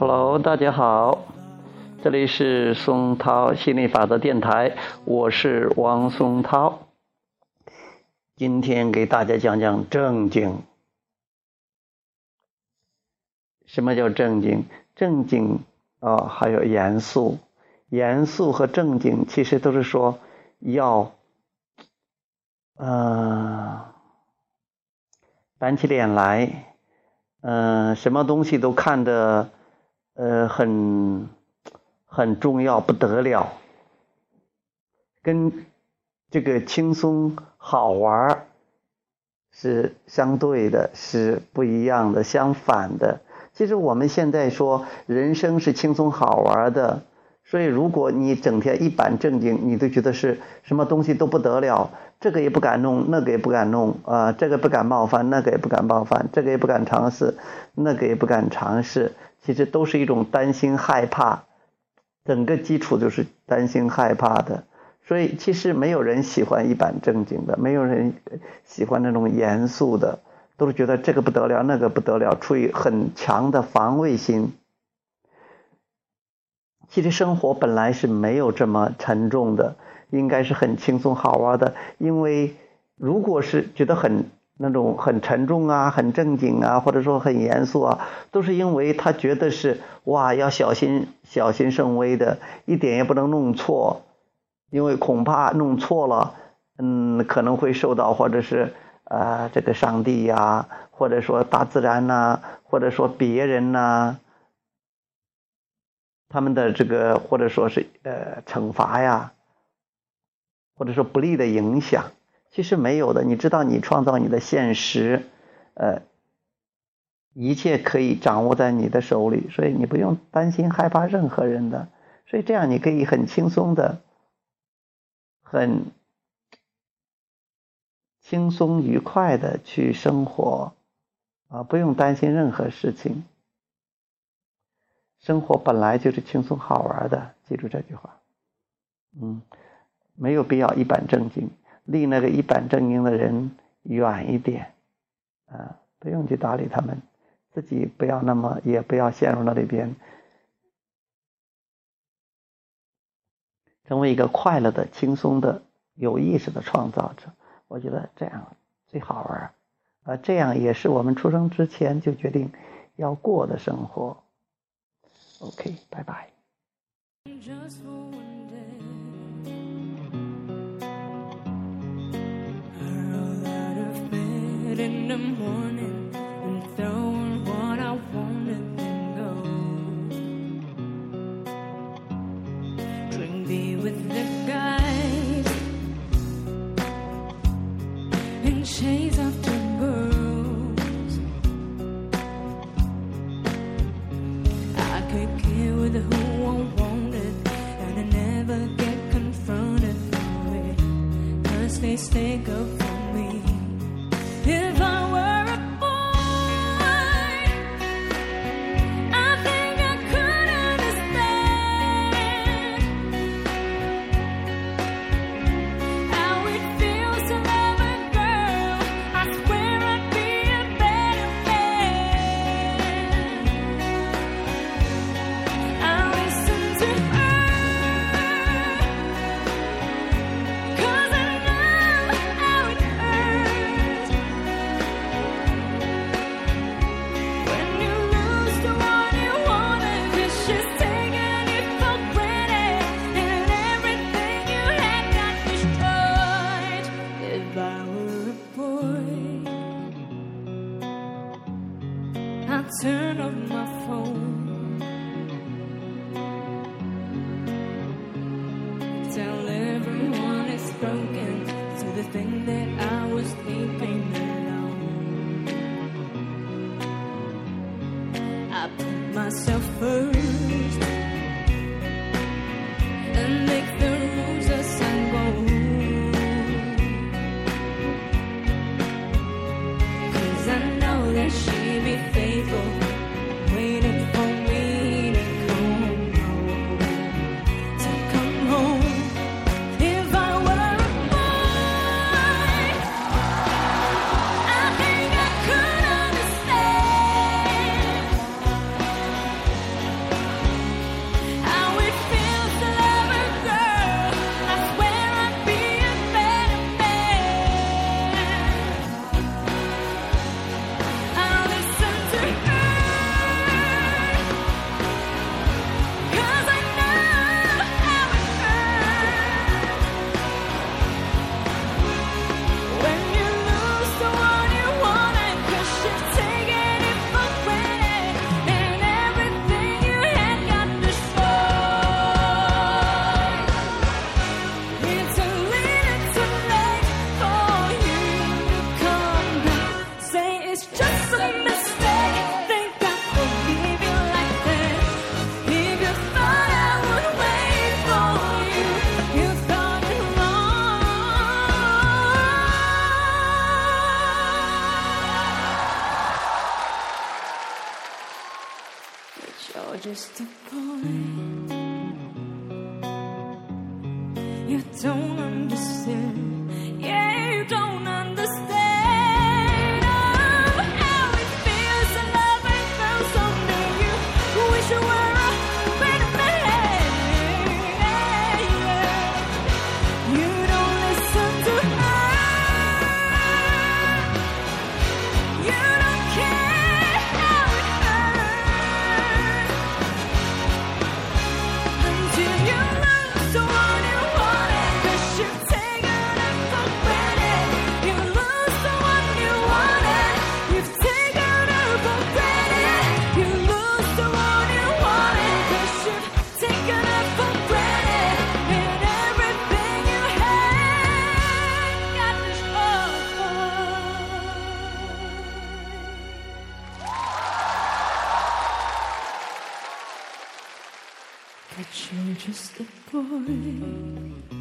Hello，大家好，这里是松涛心理法则电台，我是王松涛。今天给大家讲讲正经。什么叫正经？正经啊，还有严肃。严肃和正经其实都是说要，呃，板起脸来，嗯，什么东西都看得。呃，很很重要，不得了，跟这个轻松好玩是相对的，是不一样的，相反的。其实我们现在说人生是轻松好玩的，所以如果你整天一板正经，你都觉得是什么东西都不得了，这个也不敢弄，那个也不敢弄啊，这个不敢冒犯，那个也不敢冒犯，这个也不敢尝试，那个也不敢尝试。其实都是一种担心害怕，整个基础就是担心害怕的，所以其实没有人喜欢一板正经的，没有人喜欢那种严肃的，都是觉得这个不得了，那个不得了，出于很强的防卫心。其实生活本来是没有这么沉重的，应该是很轻松好玩的，因为如果是觉得很。那种很沉重啊，很正经啊，或者说很严肃啊，都是因为他觉得是哇，要小心小心慎微的，一点也不能弄错，因为恐怕弄错了，嗯，可能会受到或者是啊这个上帝呀，或者说大自然呐，或者说别人呐，他们的这个或者说是呃惩罚呀，或者说不利的影响。其实没有的，你知道，你创造你的现实，呃，一切可以掌握在你的手里，所以你不用担心害怕任何人的，所以这样你可以很轻松的，很轻松愉快的去生活，啊，不用担心任何事情，生活本来就是轻松好玩的，记住这句话，嗯，没有必要一本正经。离那个一板正经的人远一点，啊，不用去搭理他们，自己不要那么，也不要陷入那里边，成为一个快乐的、轻松的、有意识的创造者。我觉得这样最好玩，啊，这样也是我们出生之前就决定要过的生活。OK，拜拜。In the morning and throwing what I wanted then go. Drink beer with the guys and chase after girls. I could care with who I wanted and I never get confronted for it. Cause they stick up turn off my phone. Tell everyone it's broken. So the thing that I was sleeping You don't understand. Yeah, you don't understand. that you're just a boy.